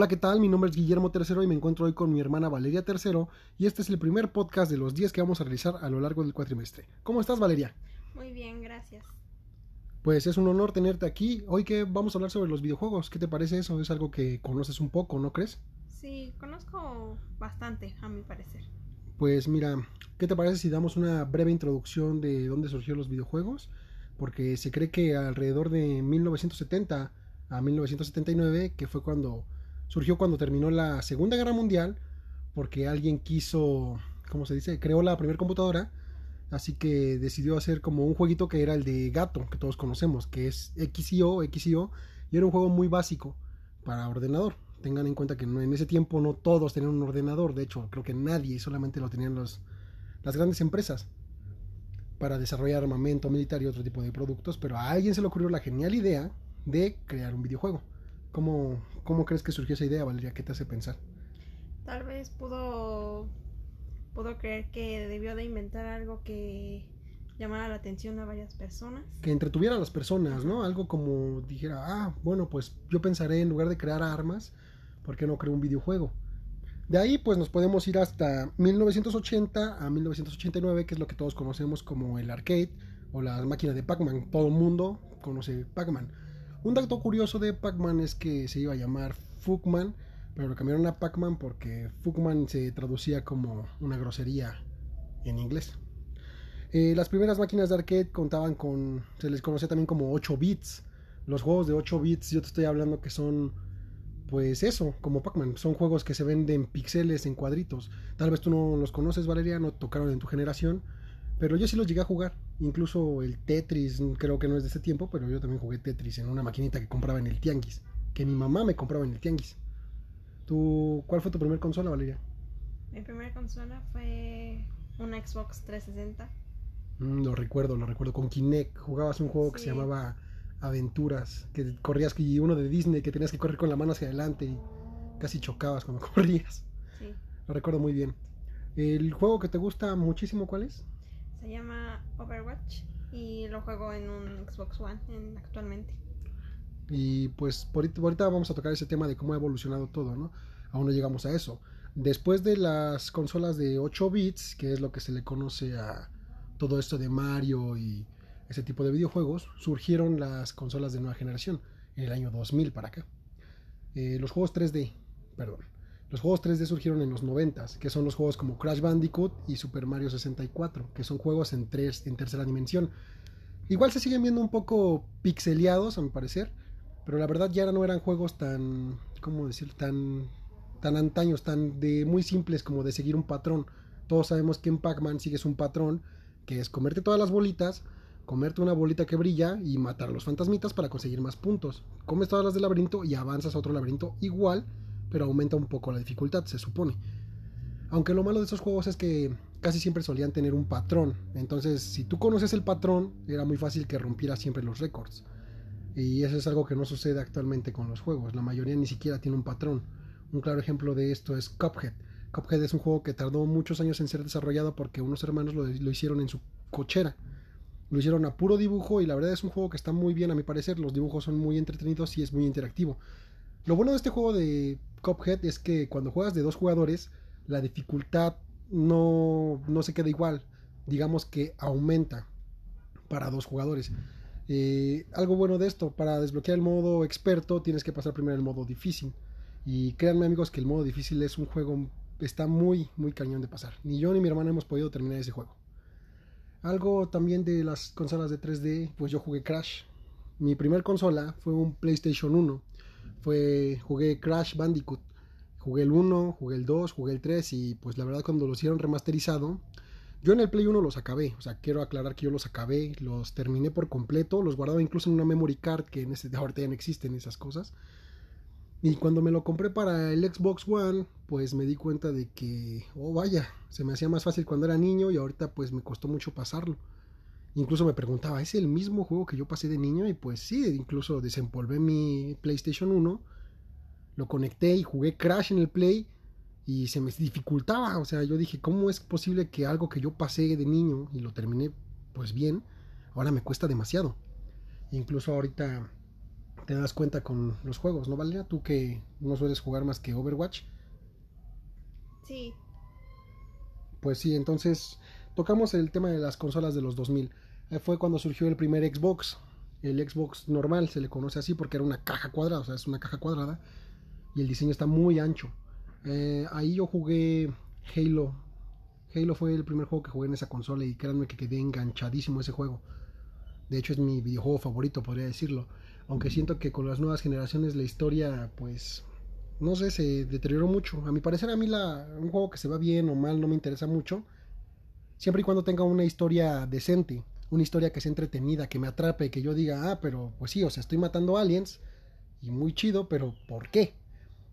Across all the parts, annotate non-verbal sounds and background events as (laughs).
Hola, ¿qué tal? Mi nombre es Guillermo III y me encuentro hoy con mi hermana Valeria III y este es el primer podcast de los 10 que vamos a realizar a lo largo del cuatrimestre. ¿Cómo estás, Valeria? Muy bien, gracias. Pues es un honor tenerte aquí. Hoy que vamos a hablar sobre los videojuegos. ¿Qué te parece eso? Es algo que conoces un poco, ¿no crees? Sí, conozco bastante, a mi parecer. Pues mira, ¿qué te parece si damos una breve introducción de dónde surgieron los videojuegos? Porque se cree que alrededor de 1970 a 1979, que fue cuando surgió cuando terminó la Segunda Guerra Mundial, porque alguien quiso, ¿cómo se dice? Creó la primera computadora, así que decidió hacer como un jueguito que era el de gato, que todos conocemos, que es XIO, XIO, y era un juego muy básico para ordenador. Tengan en cuenta que en ese tiempo no todos tenían un ordenador, de hecho creo que nadie, solamente lo tenían las grandes empresas para desarrollar armamento militar y otro tipo de productos, pero a alguien se le ocurrió la genial idea de crear un videojuego. ¿Cómo, ¿Cómo crees que surgió esa idea, Valeria? ¿Qué te hace pensar? Tal vez pudo, pudo creer que debió de inventar algo que llamara la atención a varias personas. Que entretuviera a las personas, ¿no? Algo como dijera, ah, bueno, pues yo pensaré en lugar de crear armas, ¿por qué no creo un videojuego? De ahí pues nos podemos ir hasta 1980 a 1989, que es lo que todos conocemos como el arcade o las máquinas de Pac-Man. Todo el mundo conoce Pac-Man. Un dato curioso de Pac-Man es que se iba a llamar Fugman, pero lo cambiaron a Pac-Man porque Fugman se traducía como una grosería en inglés. Eh, las primeras máquinas de arcade contaban con, se les conocía también como 8 bits. Los juegos de 8 bits, yo te estoy hablando que son, pues eso, como Pac-Man. Son juegos que se venden en píxeles, en cuadritos. Tal vez tú no los conoces, Valeria, no tocaron en tu generación. Pero yo sí los llegué a jugar. Incluso el Tetris, creo que no es de ese tiempo, pero yo también jugué Tetris en una maquinita que compraba en el Tianguis. Que mi mamá me compraba en el Tianguis. ¿Tú, ¿Cuál fue tu primer consola, Valeria? Mi primera consola fue una Xbox 360. Mm, lo recuerdo, lo recuerdo. Con Kinect jugabas un juego que se llamaba Aventuras. Que corrías y uno de Disney que tenías que correr con la mano hacia adelante y casi chocabas cuando (laughs) corrías. Sí. Lo recuerdo muy bien. ¿El juego que te gusta muchísimo cuál es? Se llama Overwatch y lo juego en un Xbox One actualmente. Y pues por ahorita vamos a tocar ese tema de cómo ha evolucionado todo, ¿no? Aún no llegamos a eso. Después de las consolas de 8 bits, que es lo que se le conoce a todo esto de Mario y ese tipo de videojuegos, surgieron las consolas de nueva generación en el año 2000 para acá. Eh, los juegos 3D, perdón. Los juegos 3D surgieron en los 90, que son los juegos como Crash Bandicoot y Super Mario 64, que son juegos en, tres, en tercera dimensión. Igual se siguen viendo un poco pixeleados, a mi parecer, pero la verdad ya no eran juegos tan, ¿cómo decirlo? Tan, tan antaños, tan de muy simples como de seguir un patrón. Todos sabemos que en Pac-Man sigues un patrón, que es comerte todas las bolitas, comerte una bolita que brilla y matar a los fantasmitas para conseguir más puntos. Comes todas las del laberinto y avanzas a otro laberinto igual pero aumenta un poco la dificultad, se supone. Aunque lo malo de esos juegos es que casi siempre solían tener un patrón. Entonces, si tú conoces el patrón, era muy fácil que rompieras siempre los récords. Y eso es algo que no sucede actualmente con los juegos. La mayoría ni siquiera tiene un patrón. Un claro ejemplo de esto es Cuphead. Cuphead es un juego que tardó muchos años en ser desarrollado porque unos hermanos lo, lo hicieron en su cochera. Lo hicieron a puro dibujo y la verdad es un juego que está muy bien a mi parecer. Los dibujos son muy entretenidos y es muy interactivo. Lo bueno de este juego de Cuphead es que cuando juegas de dos jugadores, la dificultad no, no se queda igual. Digamos que aumenta para dos jugadores. Eh, algo bueno de esto, para desbloquear el modo experto tienes que pasar primero el modo difícil. Y créanme amigos que el modo difícil es un juego, está muy, muy cañón de pasar. Ni yo ni mi hermano hemos podido terminar ese juego. Algo también de las consolas de 3D, pues yo jugué Crash. Mi primer consola fue un PlayStation 1 fue, jugué Crash Bandicoot. Jugué el 1, jugué el 2, jugué el 3 y pues la verdad cuando los hicieron remasterizado, yo en el Play 1 los acabé, o sea, quiero aclarar que yo los acabé, los terminé por completo, los guardaba incluso en una memory card que en este ahorita ya no existen esas cosas. Y cuando me lo compré para el Xbox One, pues me di cuenta de que, oh vaya, se me hacía más fácil cuando era niño y ahorita pues me costó mucho pasarlo. Incluso me preguntaba, ¿es el mismo juego que yo pasé de niño? Y pues sí, incluso desempolvé mi PlayStation 1, lo conecté y jugué Crash en el Play y se me dificultaba. O sea, yo dije, ¿cómo es posible que algo que yo pasé de niño y lo terminé pues bien, ahora me cuesta demasiado? Incluso ahorita te das cuenta con los juegos, ¿no, Valeria? Tú que no sueles jugar más que Overwatch. Sí. Pues sí, entonces tocamos el tema de las consolas de los 2000. fue cuando surgió el primer Xbox. El Xbox normal se le conoce así porque era una caja cuadrada, o sea, es una caja cuadrada. Y el diseño está muy ancho. Eh, ahí yo jugué Halo. Halo fue el primer juego que jugué en esa consola y créanme que quedé enganchadísimo ese juego. De hecho es mi videojuego favorito, podría decirlo. Aunque siento que con las nuevas generaciones la historia, pues, no sé, se deterioró mucho. A mi parecer a mí la, un juego que se va bien o mal no me interesa mucho. Siempre y cuando tenga una historia decente, una historia que sea entretenida, que me atrape, que yo diga, ah, pero pues sí, o sea, estoy matando aliens y muy chido, pero ¿por qué?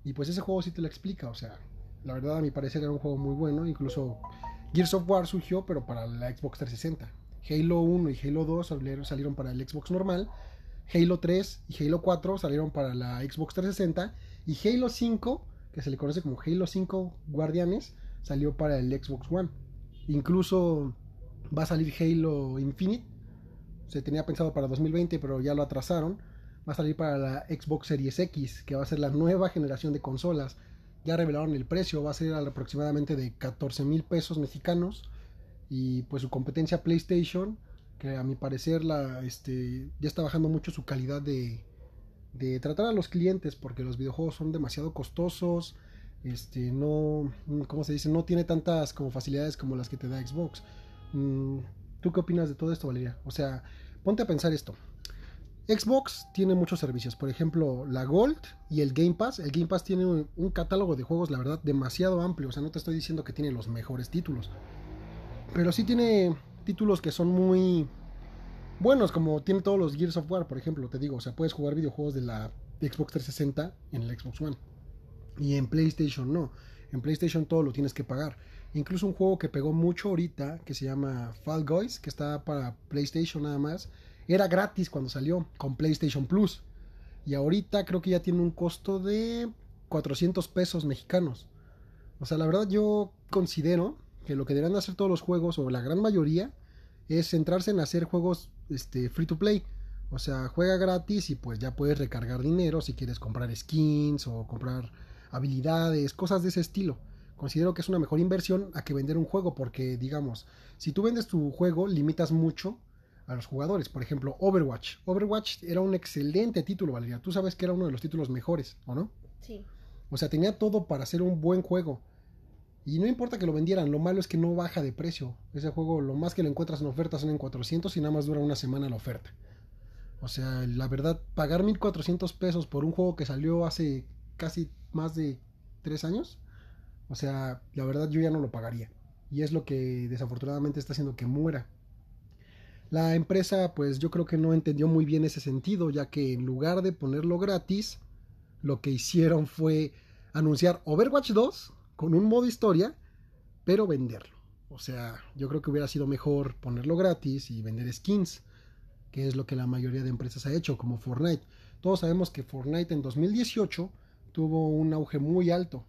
Y pues ese juego sí te lo explica, o sea, la verdad a mi parecer era un juego muy bueno, incluso Gears of War surgió, pero para la Xbox 360. Halo 1 y Halo 2 salieron para el Xbox normal, Halo 3 y Halo 4 salieron para la Xbox 360 y Halo 5, que se le conoce como Halo 5 Guardianes, salió para el Xbox One. Incluso va a salir Halo Infinite, se tenía pensado para 2020, pero ya lo atrasaron va a salir para la Xbox Series X, que va a ser la nueva generación de consolas. Ya revelaron el precio, va a ser aproximadamente de 14 mil pesos mexicanos. Y pues su competencia PlayStation, que a mi parecer la, este, ya está bajando mucho su calidad de, de tratar a los clientes, porque los videojuegos son demasiado costosos. Este, no, ¿cómo se dice? No tiene tantas como facilidades como las que te da Xbox. Mm, ¿Tú qué opinas de todo esto, Valeria? O sea, ponte a pensar esto. Xbox tiene muchos servicios, por ejemplo, la Gold y el Game Pass. El Game Pass tiene un, catálogo de juegos, la verdad, demasiado amplio. O sea, no te estoy diciendo que tiene los mejores títulos. Pero sí tiene títulos que son muy buenos, como tiene todos los Gears of War, por ejemplo, te digo. O sea, puedes jugar videojuegos de la Xbox 360 en el Xbox One. Y en PlayStation no. En PlayStation todo lo tienes que pagar. Incluso un juego que pegó mucho ahorita, que se llama Fall Guys, que está para PlayStation nada más era gratis cuando salió con PlayStation Plus. Y ahorita creo que ya tiene un costo de 400 pesos mexicanos. O sea, la verdad yo considero que lo que deberían hacer todos los juegos, o la gran mayoría, es centrarse en hacer juegos este, free to play. O sea, juega gratis y pues ya puedes recargar dinero si quieres comprar skins o comprar habilidades, cosas de ese estilo. Considero que es una mejor inversión a que vender un juego porque, digamos, si tú vendes tu juego, limitas mucho a los jugadores. Por ejemplo, Overwatch. Overwatch era un excelente título, Valeria. Tú sabes que era uno de los títulos mejores, ¿o no? Sí. O sea, tenía todo para ser un buen juego. Y no importa que lo vendieran, lo malo es que no baja de precio. Ese juego, lo más que lo encuentras en oferta son en 400 y nada más dura una semana la oferta. O sea, la verdad, pagar 1400 pesos por un juego que salió hace casi más de 3 años, o sea, la verdad yo ya no lo pagaría. Y es lo que desafortunadamente está haciendo que muera. La empresa pues yo creo que no entendió muy bien ese sentido, ya que en lugar de ponerlo gratis, lo que hicieron fue anunciar Overwatch 2 con un modo historia, pero venderlo. O sea, yo creo que hubiera sido mejor ponerlo gratis y vender skins, que es lo que la mayoría de empresas ha hecho, como Fortnite. Todos sabemos que Fortnite en 2018 tuvo un auge muy alto.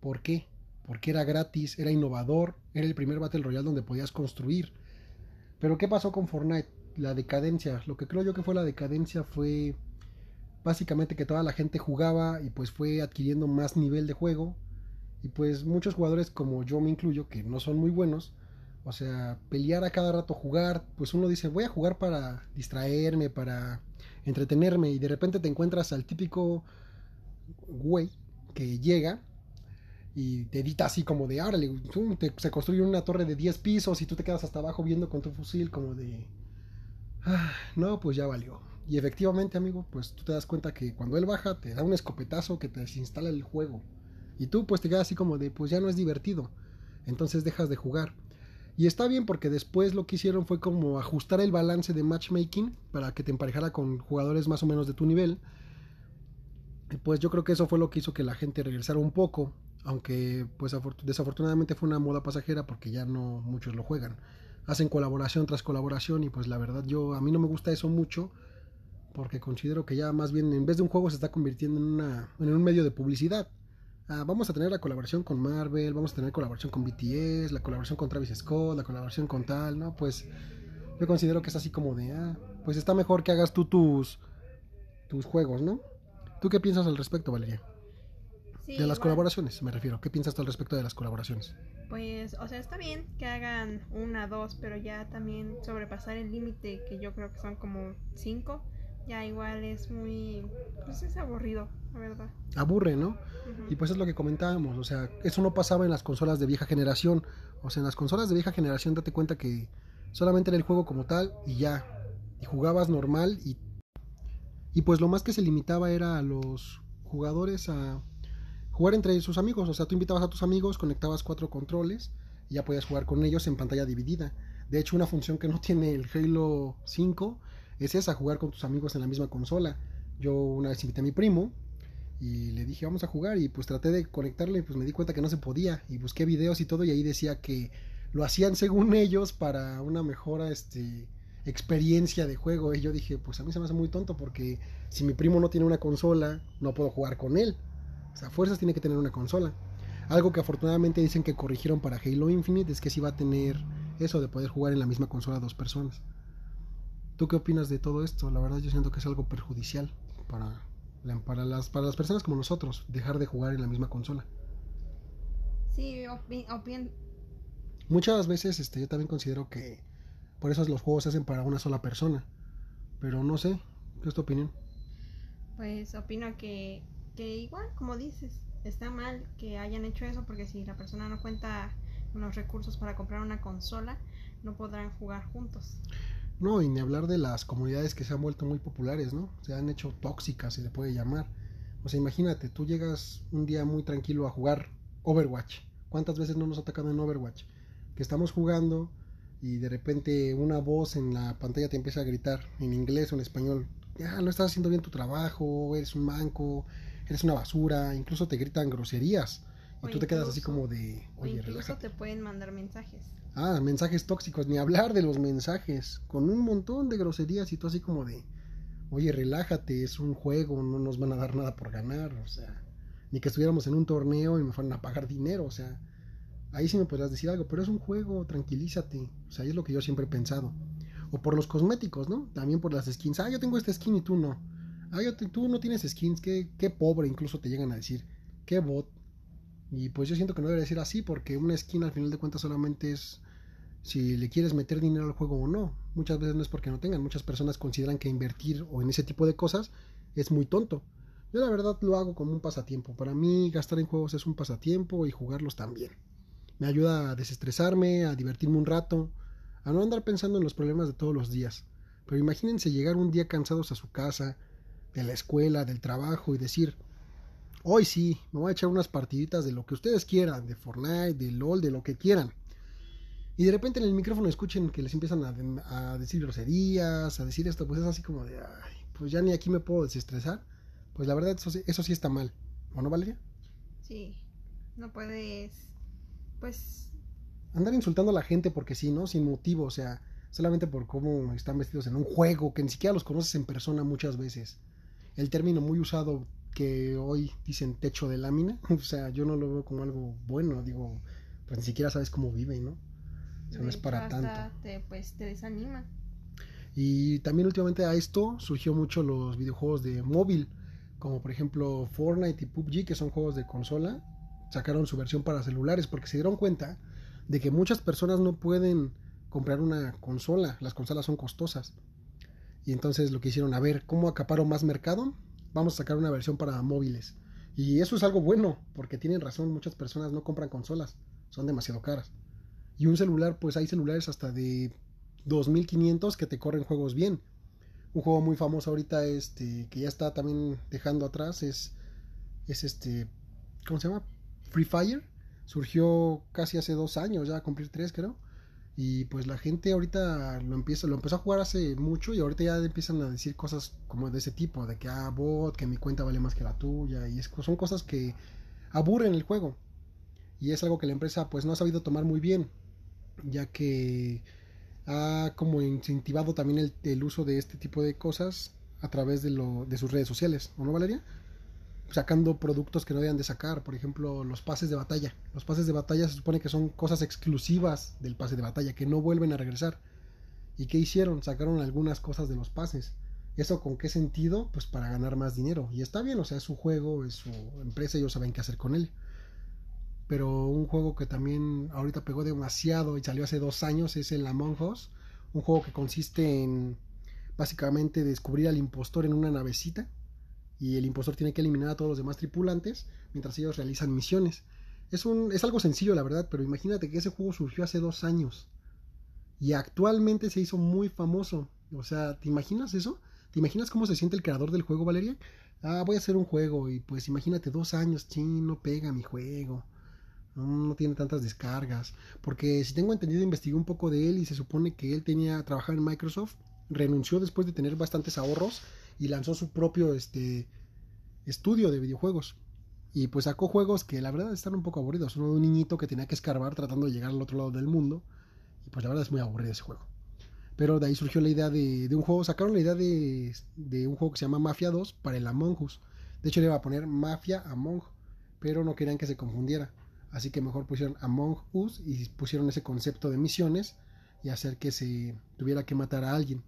¿Por qué? Porque era gratis, era innovador, era el primer Battle Royale donde podías construir pero ¿qué pasó con Fortnite? La decadencia. Lo que creo yo que fue la decadencia fue básicamente que toda la gente jugaba y pues fue adquiriendo más nivel de juego. Y pues muchos jugadores como yo me incluyo, que no son muy buenos, o sea, pelear a cada rato, jugar, pues uno dice, voy a jugar para distraerme, para entretenerme y de repente te encuentras al típico güey que llega y te edita así como de, árale, se construye una torre de 10 pisos y tú te quedas hasta abajo viendo con tu fusil como de, ah, no, pues ya valió. Y efectivamente, amigo, pues tú te das cuenta que cuando él baja te da un escopetazo que te desinstala el juego. Y tú pues te quedas así como de, pues ya no es divertido. Entonces dejas de jugar. Y está bien porque después lo que hicieron fue como ajustar el balance de matchmaking para que te emparejara con jugadores más o menos de tu nivel. Pues yo creo que eso fue lo que hizo que la gente regresara un poco aunque pues desafortunadamente fue una moda pasajera porque ya no muchos lo juegan. Hacen colaboración tras colaboración y pues la verdad yo a mí no me gusta eso mucho porque considero que ya más bien en vez de un juego se está convirtiendo en, una, en un medio de publicidad. Ah, vamos a tener la colaboración con Marvel, vamos a tener colaboración con BTS, la colaboración con Travis Scott, la colaboración con tal, ¿no? Pues yo considero que es así como de, ah, pues está mejor que hagas tú tus tus juegos, ¿no? ¿Tú qué piensas al respecto, Valeria? Sí, de las igual. colaboraciones, me refiero. ¿Qué piensas tú al respecto de las colaboraciones? Pues, o sea, está bien que hagan una, dos, pero ya también sobrepasar el límite, que yo creo que son como cinco, ya igual es muy, pues es aburrido, la verdad. Aburre, ¿no? Y pues es lo que comentábamos, o sea, eso no pasaba en las consolas de vieja generación. O sea, en las consolas de vieja generación date cuenta que solamente era el juego como tal y ya. Y jugabas normal y, y pues lo más que se limitaba era a los jugadores a jugar entre sus amigos. O sea, tú invitabas a tus amigos, conectabas cuatro controles y ya podías jugar con ellos en pantalla dividida. De hecho, una función que no tiene el Halo 5 es esa, jugar con tus amigos en la misma consola. Yo una vez invité a mi primo y le dije vamos a jugar y pues traté de conectarle y pues me di cuenta que no se podía y busqué videos y todo y ahí decía que lo hacían según ellos para una mejor este experiencia de juego y yo dije pues a mí se me hace muy tonto porque si mi primo no tiene una consola no puedo jugar con él o sea fuerzas tiene que tener una consola algo que afortunadamente dicen que corrigieron para Halo Infinite es que sí va a tener eso de poder jugar en la misma consola dos personas ¿Tú qué opinas de todo esto? La verdad yo siento que es algo perjudicial para, para, las, para las personas como nosotros, dejar de jugar en la misma consola. Sí, opi- opin- Muchas veces este, yo también considero que por eso los juegos se hacen para una sola persona. Pero no sé, ¿qué es tu opinión? pues opino que, que igual, como dices, está mal que hayan hecho eso porque si la persona no cuenta con los recursos para comprar una consola, no podrán jugar juntos. No, y ni hablar de las comunidades que se han vuelto muy populares, ¿no? Se han hecho tóxicas, se le puede llamar. O sea, imagínate, tú llegas un día muy tranquilo a jugar Overwatch. ¿Cuántas veces no nos ha atacado en Overwatch? Que estamos jugando y de repente una voz en la pantalla te empieza a gritar en inglés o en español. Ya, no estás haciendo bien tu trabajo, eres un manco, eres una basura, incluso te gritan groserías. Y tú te quedas así como de, oye, incluso relájate. te pueden mandar mensajes. Ah, mensajes tóxicos, ni hablar de los mensajes, con un montón de groserías y tú así como de, oye, relájate, es un juego, no nos van a dar nada por ganar, o sea, ni que estuviéramos en un torneo y me fueran a pagar dinero, o sea, ahí sí me podrás decir algo, pero es un juego, tranquilízate, o sea, es lo que yo siempre he pensado. O por los cosméticos, ¿no? También por las skins, ah, yo tengo esta skin y tú no. Ah, yo tú no tienes skins, qué, qué pobre, incluso te llegan a decir, qué bot. Y pues yo siento que no debería ser así, porque una skin al final de cuentas solamente es si le quieres meter dinero al juego o no. Muchas veces no es porque no tengan, muchas personas consideran que invertir o en ese tipo de cosas es muy tonto. Yo la verdad lo hago como un pasatiempo. Para mí gastar en juegos es un pasatiempo y jugarlos también. Me ayuda a desestresarme, a divertirme un rato, a no andar pensando en los problemas de todos los días. Pero imagínense llegar un día cansados a su casa, de la escuela, del trabajo y decir, hoy sí, me voy a echar unas partiditas de lo que ustedes quieran, de Fortnite, de LOL, de lo que quieran. Y de repente en el micrófono escuchen que les empiezan a, decir groserías, a decir esto, pues es así como de, ay, pues ya ni aquí me puedo desestresar. Pues la verdad eso, eso sí está mal. ¿O no, Valeria? Sí, no puedes, pues, Andar insultando a la gente porque sí, ¿no? Sin motivo, o sea, solamente por cómo están vestidos en un juego que ni siquiera los conoces en persona muchas veces. El término muy usado que hoy dicen techo de lámina, (laughs) o sea, yo no lo veo como algo bueno, digo, pues ni siquiera sabes cómo viven, ¿no? O sea, no es para tanto. Te, pues te desanima. Y también últimamente a esto surgió mucho los videojuegos de móvil, como por ejemplo Fortnite y PUBG, que son juegos de consola, sacaron su versión para celulares porque se dieron cuenta de que muchas personas no pueden comprar una consola, las consolas son costosas. Y entonces lo que hicieron, a ver, ¿cómo acaparo más mercado? Vamos a sacar una versión para móviles. Y eso es algo bueno, porque tienen razón, muchas personas no compran consolas, son demasiado caras. Y un celular, pues hay celulares hasta de 2500 que te corren juegos bien. Un juego muy famoso ahorita este que ya está también dejando atrás es es este ¿cómo se llama? Free Fire. Surgió casi hace dos años, ya a cumplir tres creo. Y pues la gente ahorita lo empieza, lo empezó a jugar hace mucho y ahorita ya empiezan a decir cosas como de ese tipo, de que ah, bot, que mi cuenta vale más que la tuya, y es- son cosas que aburren el juego. Y es algo que la empresa pues no ha sabido tomar muy bien, ya que ha como incentivado también el, el uso de este tipo de cosas a través de, lo, de sus redes sociales, ¿o no, Valeria? Sacando productos que no deben de sacar, por ejemplo, los pases de batalla. Los pases de batalla se supone que son cosas exclusivas del pase de batalla, que no vuelven a regresar. ¿Y qué hicieron? Sacaron algunas cosas de los pases. ¿Eso con qué sentido? Pues para ganar más dinero. Y está bien, o sea, es su juego, es su empresa, ellos saben qué hacer con él. Pero un juego que también ahorita pegó demasiado y salió hace dos años es el Among Us. Un juego que consiste en básicamente descubrir al impostor en una navecita. Y el impostor tiene que eliminar a todos los demás tripulantes mientras ellos realizan misiones. Es, un, es algo sencillo, la verdad, pero imagínate que ese juego surgió hace dos años. Y actualmente se hizo muy famoso. O sea, ¿te imaginas eso? ¿Te imaginas cómo se siente el creador del juego, Valeria? Ah, voy a hacer un juego y pues imagínate dos años, ching, no pega mi juego. No, tiene tantas descargas. Porque si tengo entendido, investigué un poco de él y se supone que él tenía trabajado en Microsoft, renunció después de tener bastantes ahorros y lanzó su propio este, estudio de videojuegos. Y pues sacó juegos que la verdad están un poco aburridos. Uno de un niñito que tenía que escarbar tratando de llegar al otro lado del mundo. Y pues la verdad es muy aburrido ese juego. Pero de ahí surgió la idea de, un juego, sacaron la idea de, un juego que se llama Mafia 2 para el Among Us. De hecho le iba a poner Mafia Among, pero no querían que se confundiera. Así que mejor pusieron Among Us y pusieron ese concepto de misiones y hacer que se tuviera que matar a alguien.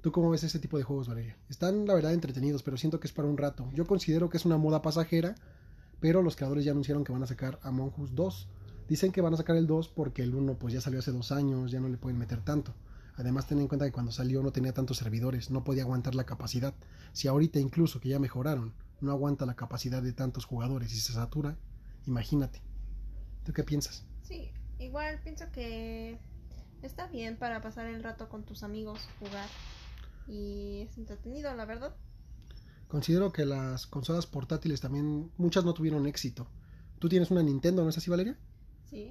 ¿Tú cómo ves ese tipo de juegos, Valeria? Están, la verdad, entretenidos, pero siento que es para un rato. Yo considero que es una moda pasajera, pero los creadores ya anunciaron que van a sacar Among Us 2. Dicen que van a sacar el 2 porque el 1 pues ya salió hace dos años, ya no le pueden meter tanto. Además, ten en cuenta que cuando salió no tenía tantos servidores, no podía aguantar la capacidad. Si ahorita incluso que ya mejoraron, no aguanta la capacidad de tantos jugadores y se satura, imagínate. ¿Tú qué piensas? Sí, igual pienso que está bien para pasar el rato con tus amigos, jugar. Y es entretenido, la verdad. Considero que las consolas portátiles también, muchas no tuvieron éxito. Tú tienes una Nintendo, ¿no es así, Valeria?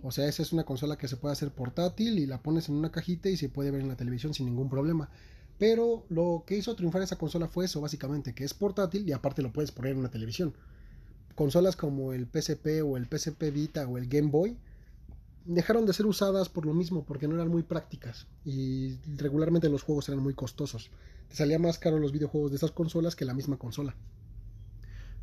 O sea, esa es una consola que se puede hacer portátil y la pones en una cajita y se puede ver en la televisión sin ningún problema. Pero lo que hizo triunfar esa consola fue eso, básicamente, que es portátil y aparte lo puedes poner en una televisión. Consolas como el PSP o el PSP Vita o el Game Boy dejaron de ser usadas por lo mismo, porque no eran muy prácticas y regularmente los juegos eran muy costosos. Te salía más caro los videojuegos de esas consolas que la misma consola.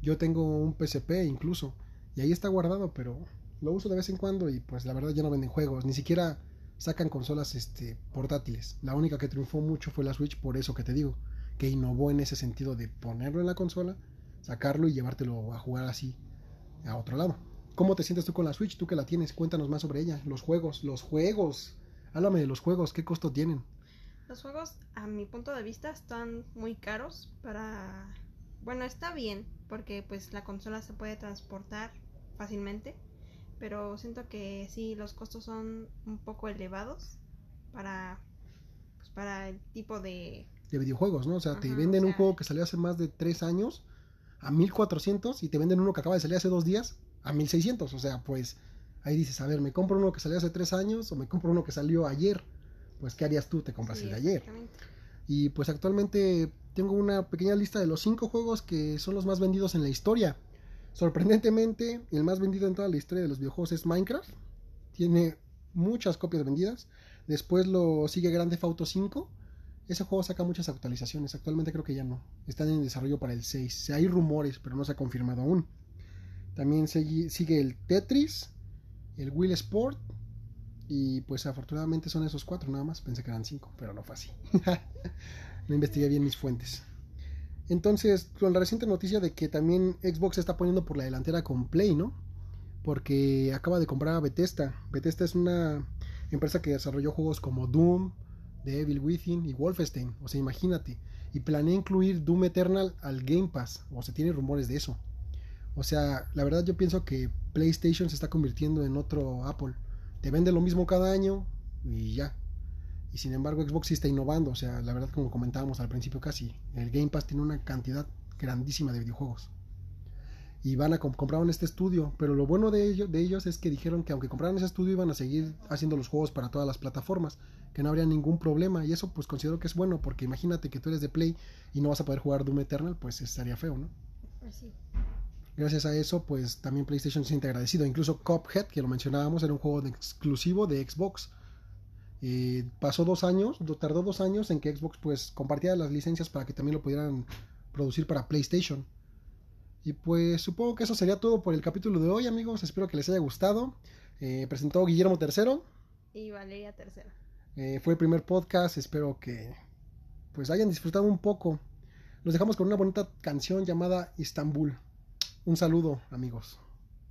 Yo tengo un PSP incluso y ahí está guardado, pero lo uso de vez en cuando y pues la verdad ya no venden juegos, ni siquiera sacan consolas este, portátiles. La única que triunfó mucho fue la Switch, por eso que te digo, que innovó en ese sentido de ponerlo en la consola, sacarlo y llevártelo a jugar así a otro lado. ¿Cómo te sientes tú con la Switch? Tú que la tienes, cuéntanos más sobre ella. Los juegos, los juegos. Háblame de los juegos, ¿qué costo tienen? Los juegos, a mi punto de vista, están muy caros para... Bueno, está bien, porque pues la consola se puede transportar fácilmente pero siento que sí, los costos son un poco elevados para, pues, para el tipo de... De videojuegos, ¿no? O sea, te venden un juego que salió hace más de tres años a 1400 y te venden uno que acaba de salir hace dos días a 1600. O sea, pues ahí dices, a ver, ¿me compro uno que salió hace tres años o me compro uno que salió ayer? Pues, ¿qué harías tú? Te compras el de ayer. Y pues actualmente tengo una pequeña lista de los cinco juegos que son los más vendidos en la historia. Sorprendentemente, el más vendido en toda la historia de los videojuegos es Minecraft. Tiene muchas copias vendidas. Después lo sigue Grand Theft Auto 5. Ese juego saca muchas actualizaciones. Actualmente creo que ya no. Están en desarrollo para el 6. Hay rumores, pero no se ha confirmado aún. También sigue el Tetris, el Wheel Sport. Y pues afortunadamente son esos cuatro nada más. Pensé que eran cinco, pero no fue así. (laughs) no investigué bien mis fuentes. Entonces, con la reciente noticia de que también Xbox se está poniendo por la delantera con Play, ¿no? Porque acaba de comprar a Bethesda. Bethesda es una empresa que desarrolló juegos como Doom, The Evil Within y Wolfenstein. O sea, imagínate. Y planea incluir Doom Eternal al Game Pass. O sea, tiene rumores de eso. O sea, la verdad yo pienso que PlayStation se está convirtiendo en otro Apple. Te vende lo mismo cada año y ya. Y sin embargo Xbox sí está innovando, o sea, la verdad como comentábamos al principio casi, el Game Pass tiene una cantidad grandísima de videojuegos. Y van a comprar en este estudio, pero lo bueno de, ellos, de ellos es que dijeron que aunque compraran ese estudio iban a seguir haciendo los juegos para todas las plataformas, que no habría ningún problema. Y eso pues considero que es bueno, porque imagínate que tú eres de Play y no vas a poder jugar Doom Eternal, pues estaría feo, ¿no? Pues Gracias a eso, pues también PlayStation se siente agradecido. Incluso Cuphead, que lo mencionábamos, era un juego exclusivo de Xbox pasó dos años, tardó dos años en que Xbox pues compartiera las licencias para que también lo pudieran producir para PlayStation. Y pues supongo que eso sería todo por el capítulo de hoy, amigos. Espero que les haya gustado. Eh, presentó Guillermo III. Y Valeria III. Eh, fue el primer podcast. Espero que pues hayan disfrutado un poco. Los dejamos con una bonita canción llamada Istambul. Un saludo, amigos.